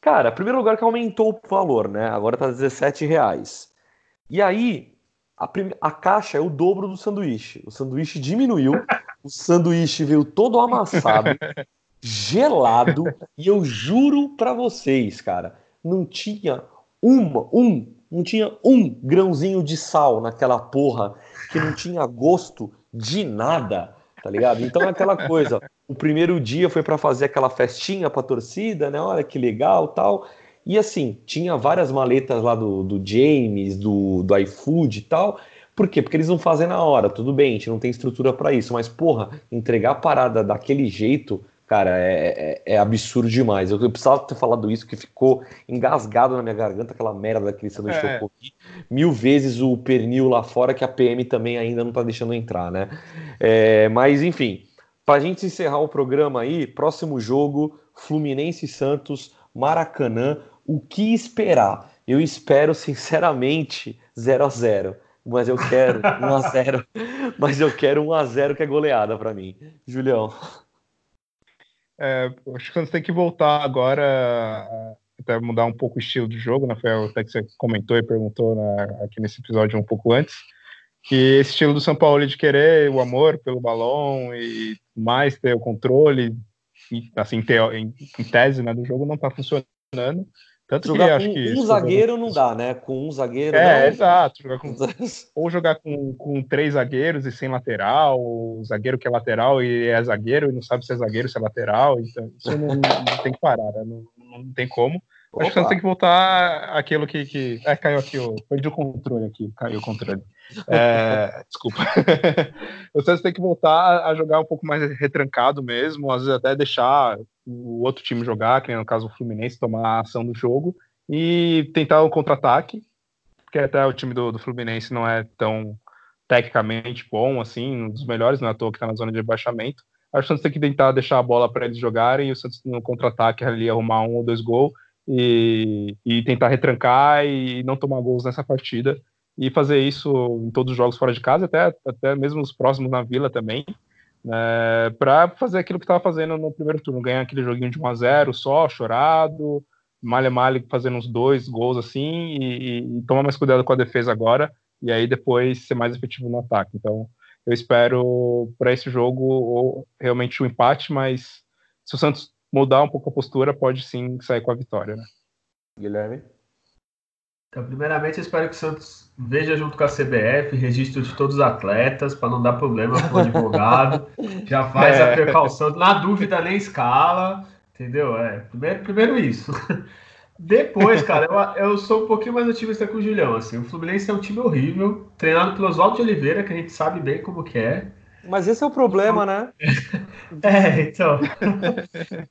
Cara, primeiro lugar que aumentou o valor, né? Agora tá 17 reais. E aí, a, prim... a caixa é o dobro do sanduíche. O sanduíche diminuiu, o sanduíche veio todo amassado gelado e eu juro para vocês, cara, não tinha uma, um, não tinha um grãozinho de sal naquela porra que não tinha gosto de nada, tá ligado? Então é aquela coisa, o primeiro dia foi para fazer aquela festinha pra torcida, né? Olha que legal, tal. E assim, tinha várias maletas lá do, do James, do, do iFood e tal. Por quê? Porque eles não fazem na hora, tudo bem, a gente não tem estrutura para isso, mas porra, entregar a parada daquele jeito Cara, é, é, é, absurdo demais. Eu, eu, precisava ter falado isso, que ficou engasgado na minha garganta, aquela merda daquele sanduíche é. que eu comi. Mil vezes o pernil lá fora, que a PM também ainda não tá deixando entrar, né? É, mas, enfim, pra gente encerrar o programa aí, próximo jogo, Fluminense Santos, Maracanã. O que esperar? Eu espero, sinceramente, 0 a 0 mas eu quero 1 a 0 mas eu quero 1 a 0 que é goleada para mim. Julião. É, acho que você tem que voltar agora até mudar um pouco o estilo do jogo, né? Foi até que você comentou e perguntou né, aqui nesse episódio um pouco antes, que esse estilo do São Paulo de querer o amor pelo balão e mais ter o controle, e, assim, ter, em, em tese né, do jogo não está funcionando. Tanto jogar que acho que um zagueiro não dá, né? Com um zagueiro. É, não... exato. Jogar com... ou jogar com, com três zagueiros e sem lateral, o zagueiro que é lateral e é zagueiro e não sabe se é zagueiro, se é lateral. Então, isso não, não tem que parar, né? não, não tem como. Opa. Acho que você tem que voltar aquilo que. que... É, caiu aqui, o... perdi o controle aqui, caiu o controle. É... Desculpa. o Santos tem que voltar a jogar um pouco mais retrancado mesmo, às vezes até deixar o outro time jogar, que no caso o Fluminense, tomar a ação do jogo e tentar um contra-ataque, porque até o time do, do, Fluminense não é tão tecnicamente bom, assim, um dos melhores, não é à toa que está na zona de rebaixamento. Acho que o Santos tem que tentar deixar a bola para eles jogarem e o Santos no contra-ataque ali arrumar um ou dois gols e, e tentar retrancar e não tomar gols nessa partida e fazer isso em todos os jogos fora de casa, até, até mesmo os próximos na Vila também, né, para fazer aquilo que estava fazendo no primeiro turno, ganhar aquele joguinho de 1 a 0 só, chorado, malha malha fazendo uns dois gols assim e, e tomar mais cuidado com a defesa agora e aí depois ser mais efetivo no ataque. Então, eu espero para esse jogo realmente o um empate, mas se o Santos mudar um pouco a postura, pode sim sair com a vitória, né? Guilherme? Então, primeiramente, eu espero que o Santos veja junto com a CBF registro de todos os atletas, para não dar problema com o advogado. Já faz é. a precaução. Na dúvida, nem escala. Entendeu? É, primeiro, primeiro isso. Depois, cara, eu, eu sou um pouquinho mais otimista com o Julião. Assim, o Fluminense é um time horrível, treinado pelo Oswaldo de Oliveira, que a gente sabe bem como que é. Mas esse é o problema, né? é, então.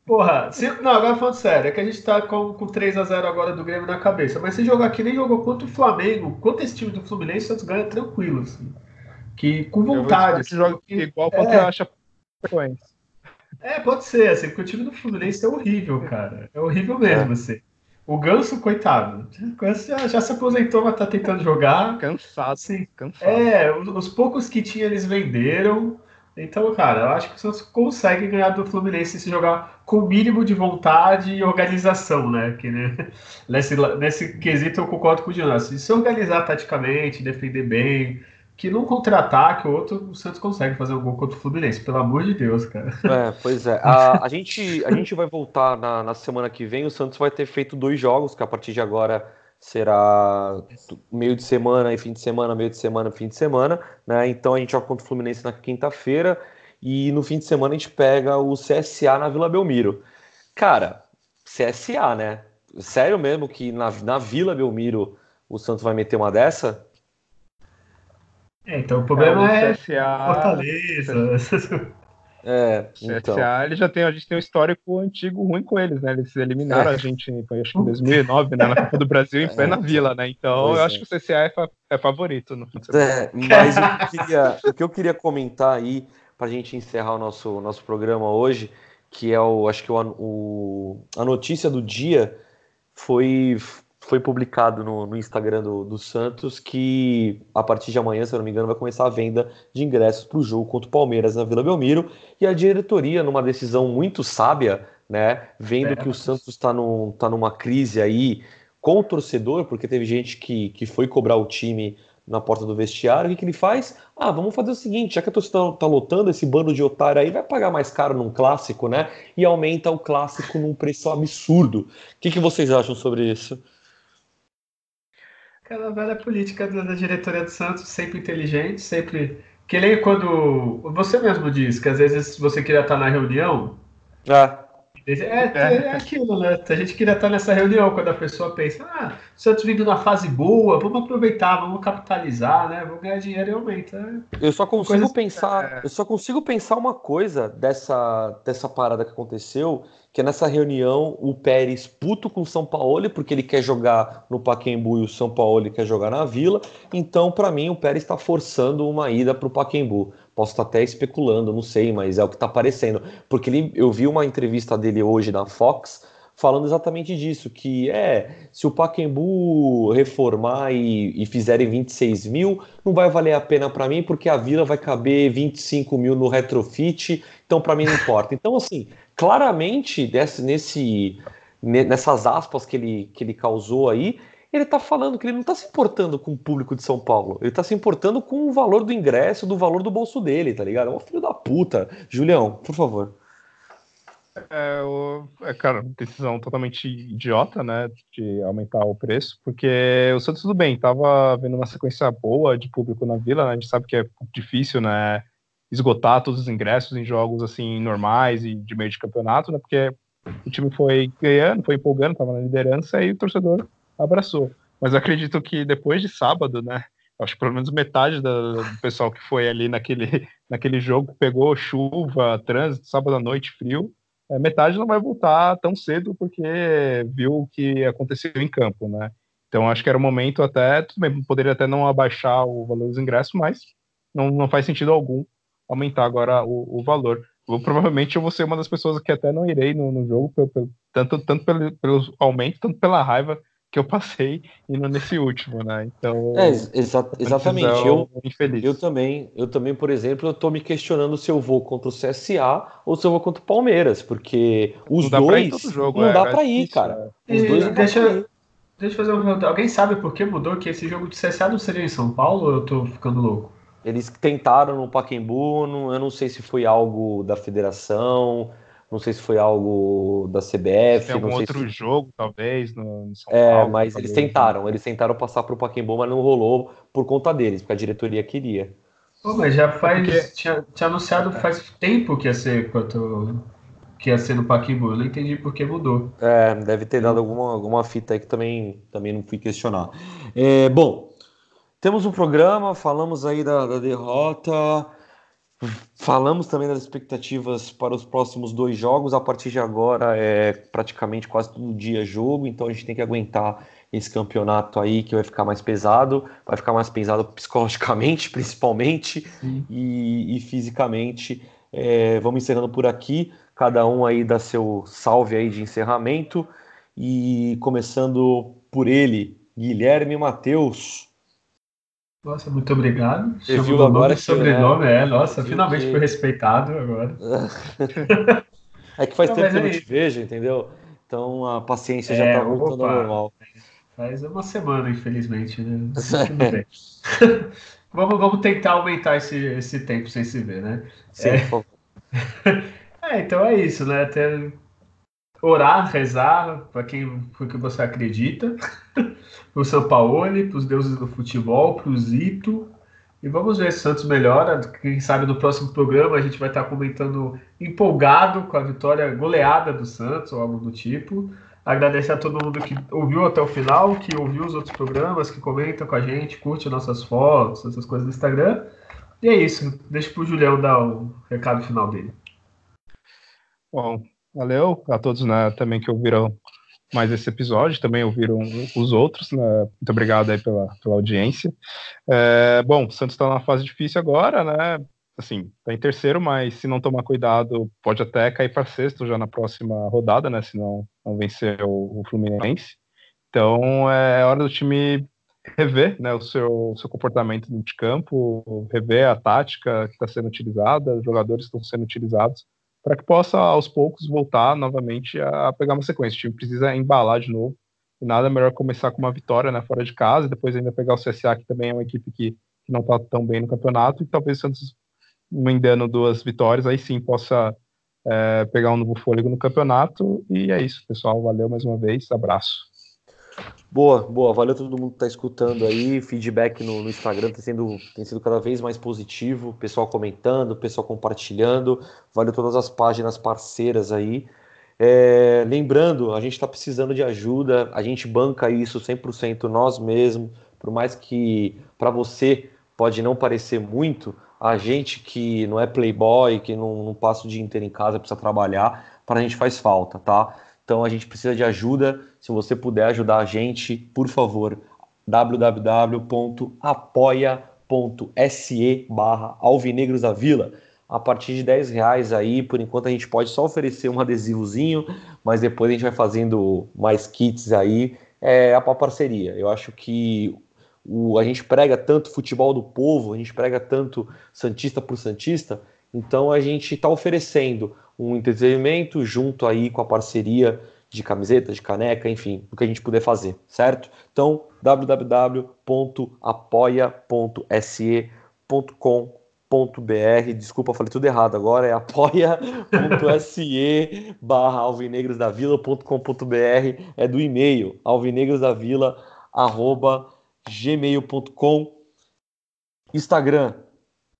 Porra, se, não, agora falando sério, é que a gente tá com, com 3x0 agora do Grêmio na cabeça. Mas se jogar aqui nem jogou contra o Flamengo, contra esse time do Fluminense, o Santos ganha tranquilo, assim. Que com vontade. Assim, joga igual porque é, acha É, pode ser, assim, porque o time do Fluminense é horrível, cara. É horrível mesmo, é. assim. O Ganso, coitado, já, já, se aposentou, mas tá tentando jogar. Cansado, sim. Cansado. É, os, os, poucos que tinha eles venderam. Então, cara, eu acho que o Santos consegue ganhar do Fluminense se jogar com o mínimo de vontade e organização, né? Que, né? Nesse, nesse quesito eu concordo com o Jonas. Se organizar taticamente, defender bem, que num contra-ataque ou outro, o Santos consegue fazer um gol contra o Fluminense, pelo amor de Deus, cara. É, pois é. A, a gente, a gente vai voltar na, na semana que vem. O Santos vai ter feito dois jogos, que a partir de agora será meio de semana e fim de semana, meio de semana, fim de semana, né? Então a gente joga contra o Fluminense na quinta-feira e no fim de semana a gente pega o CSA na Vila Belmiro. Cara, CSA, né? Sério mesmo que na, na Vila Belmiro o Santos vai meter uma dessa? É, então o problema é, o CSA, é Fortaleza. É, então. CSA, ele já tem, a gente tem um histórico antigo ruim com eles, né? Eles eliminaram é. a gente, foi, acho que em 2009, né, na Copa do Brasil, em é. na Vila, né? Então pois eu acho é. que o CSA é, fa é favorito. No é, mas o que, queria, o que eu queria comentar aí, para a gente encerrar o nosso, nosso programa hoje, que é o, acho que o, o a notícia do dia foi foi publicado no, no Instagram do, do, Santos que a partir de amanhã, se eu não me engano, vai começar a venda de ingressos para o jogo contra o Palmeiras na Vila Belmiro. E a diretoria, numa decisão muito sábia, né, vendo é. que o Santos está num, tá numa crise aí com o torcedor, porque teve gente que, que foi cobrar o time na porta do vestiário, o que, que ele faz? Ah, vamos fazer o seguinte, já que a torcida tá lotando, esse bando de otário aí vai pagar mais caro num clássico, né? E aumenta o clássico num preço absurdo. O que, que vocês acham sobre isso? Aquela velha política da diretoria do Santos, sempre inteligente, sempre. Que nem quando. Você mesmo diz que às vezes você queria estar na reunião. Ah. É, é, é aquilo, né? A gente queria estar nessa reunião quando a pessoa pensa, ah, o Santos vindo na fase boa, vamos aproveitar, vamos capitalizar, né? Vamos ganhar dinheiro e aumenta. Eu só consigo Coisa... pensar, é. eu só consigo pensar uma coisa dessa, dessa parada que aconteceu, que é nessa reunião o Pérez puto com o São Paulo, porque ele quer jogar no Paquembu e o São Paulo quer jogar na Vila. Então, para mim, o Pérez está forçando uma ida para o Paquembu. Posso estar até especulando, não sei, mas é o que está aparecendo. Porque ele, eu vi uma entrevista dele hoje na Fox falando exatamente disso, que é, se o Paquembu reformar e, e fizerem 26 mil, não vai valer a pena para mim, porque a Vila vai caber 25 mil no retrofit, então para mim não importa. Então, assim, claramente, desse, nesse, nessas aspas que ele, que ele causou aí, ele está falando que ele não está se importando com o público de São Paulo. Ele está se importando com o valor do ingresso, do valor do bolso dele, tá ligado? É um filho da puta. Julião, por favor. É, o, é, cara, decisão totalmente idiota, né, de aumentar o preço, porque o Santos tudo bem, tava vendo uma sequência boa de público na Vila, né, a gente sabe que é difícil, né, esgotar todos os ingressos em jogos, assim, normais e de meio de campeonato, né, porque o time foi ganhando, foi empolgando, tava na liderança e o torcedor abraçou. Mas acredito que depois de sábado, né, acho que pelo menos metade do, pessoal que foi ali naquele, naquele jogo pegou chuva, trânsito, sábado à noite, frio, é, metade não vai voltar tão cedo porque viu o que aconteceu em campo, né? Então acho que era o momento até, tudo bem, poderia até não abaixar o valor dos ingressos, mas não, não faz sentido algum aumentar agora o, o valor. Eu, provavelmente eu vou ser uma das pessoas que até não irei no, no jogo, tanto, tanto pelo, pelo aumento, tanto pela raiva que eu passei indo nesse último, né? Então. É, exa exatamente. Eu, infeliz. eu também, eu também, por exemplo, eu tô me questionando se eu vou contra o CSA ou se eu vou contra o Palmeiras, porque os não dois jogo, não é, dá para ir, cara. É os dois não deixa, ir. deixa eu fazer uma pergunta. Alguém sabe por que mudou que esse jogo de CSA não seria em São Paulo ou eu tô ficando louco? Eles tentaram no Pacaembu, eu não sei se foi algo da federação, não sei se foi algo da CBF. Tem algum outro se... jogo, talvez, no, São é, Paulo. É, mas eles tentaram, eles tentaram passar para o Pacaembu, mas não rolou por conta deles, porque a diretoria queria. Pô, mas já faz. É porque... Tinha, tinha, anunciado faz tempo que ia ser quanto. Que ia ser no Pacaembu. Eu não entendi por que mudou. É, deve ter dado alguma, alguma fita aí que também, também não fui questionar. É, bom, temos um programa, falamos aí da, da derrota. Falamos também das expectativas para os próximos dois jogos. A partir de agora é praticamente quase todo dia jogo, então a gente tem que aguentar esse campeonato aí que vai ficar mais pesado, vai ficar mais pesado psicologicamente, principalmente, e, e, fisicamente. É, vamos encerrando por aqui, cada um aí dá seu salve aí de encerramento, e começando por ele, Guilherme Matheus. Nossa, muito obrigado. Você viu agora que, sobrenome, é, nossa, finalmente que... foi respeitado agora. é que faz Não, tempo que eu não te vejo, entendeu? Então a paciência é, já tá voltando ao normal. Faz uma semana, infelizmente, né? Vamos, vamos tentar aumentar esse, esse tempo sem se ver, né? Sim, é... é, então é isso, né? Até orar, rezar para quem for que você acredita, para o São Paulo, para os deuses do futebol, para o Zito. E vamos ver se o Santos melhora. Quem sabe no próximo programa a gente vai estar comentando empolgado com a vitória goleada do Santos ou algo do tipo. Agradecer a todo mundo que ouviu até o final, que ouviu os outros programas, que comenta com a gente, curte nossas fotos, essas coisas do Instagram. E é isso. Deixa para o Julião dar o recado final dele. Bom, Valeu a todos né, também que ouviram mais esse episódio, também ouviram os outros. Né? Muito obrigado aí pela, pela audiência. É, bom, o Santos está numa fase difícil agora, né? Assim, está em terceiro, mas se não tomar cuidado, pode até cair para sexto já na próxima rodada, né? Se não, não vencer o, o Fluminense. Então é hora do time rever né, o seu, seu comportamento de campo, rever a tática que está sendo utilizada, os jogadores que estão sendo utilizados para que possa aos poucos voltar novamente a pegar uma sequência. O time precisa embalar de novo. E nada melhor começar com uma vitória né, fora de casa, e depois ainda pegar o CSA, que também é uma equipe que, que não está tão bem no campeonato, e talvez o Santos, emendando duas vitórias, aí sim possa é, pegar um novo fôlego no campeonato. E é isso, pessoal. Valeu mais uma vez. Abraço. Boa, boa. Valeu todo mundo que está escutando aí. Feedback no, no Instagram tem, sendo, tem sido cada vez mais positivo. Pessoal comentando, pessoal compartilhando. Valeu todas as páginas parceiras aí. É, lembrando, a gente está precisando de ajuda. A gente banca isso 100% nós mesmos. Por mais que para você pode não parecer muito, a gente que não é playboy, que não, não passa o dia inteiro em casa, precisa trabalhar, para a gente faz falta, tá? Então a gente precisa de ajuda. Se você puder ajudar a gente, por favor, www.apoia.se barra Alvinegros da Vila. a partir de 10 reais aí. Por enquanto a gente pode só oferecer um adesivozinho, mas depois a gente vai fazendo mais kits aí. É a parceria. Eu acho que o, a gente prega tanto futebol do povo, a gente prega tanto Santista por Santista, então a gente está oferecendo um entretenimento junto aí com a parceria de camiseta, de caneca, enfim, o que a gente puder fazer, certo? Então, www.apoia.se.com.br Desculpa, falei tudo errado agora, é apoia.se barra alvinegrosdavila.com.br é do e-mail alvinegrosdavila arroba gmail.com Instagram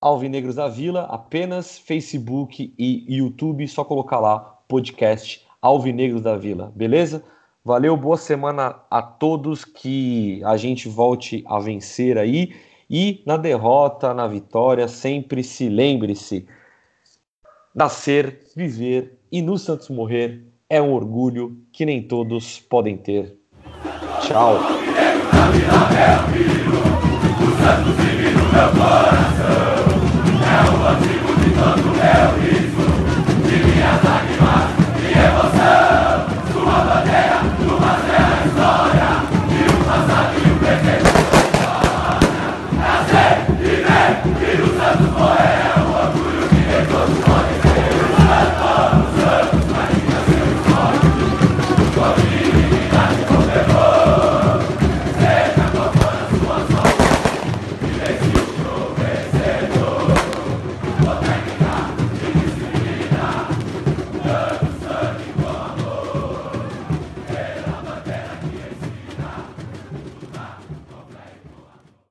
Alvinegros da Vila, apenas Facebook e YouTube, só colocar lá podcast Alvinegros da Vila, beleza? Valeu, boa semana a todos, que a gente volte a vencer aí e na derrota, na vitória, sempre se lembre-se: nascer, viver e no Santos morrer é um orgulho que nem todos podem ter. Tchau.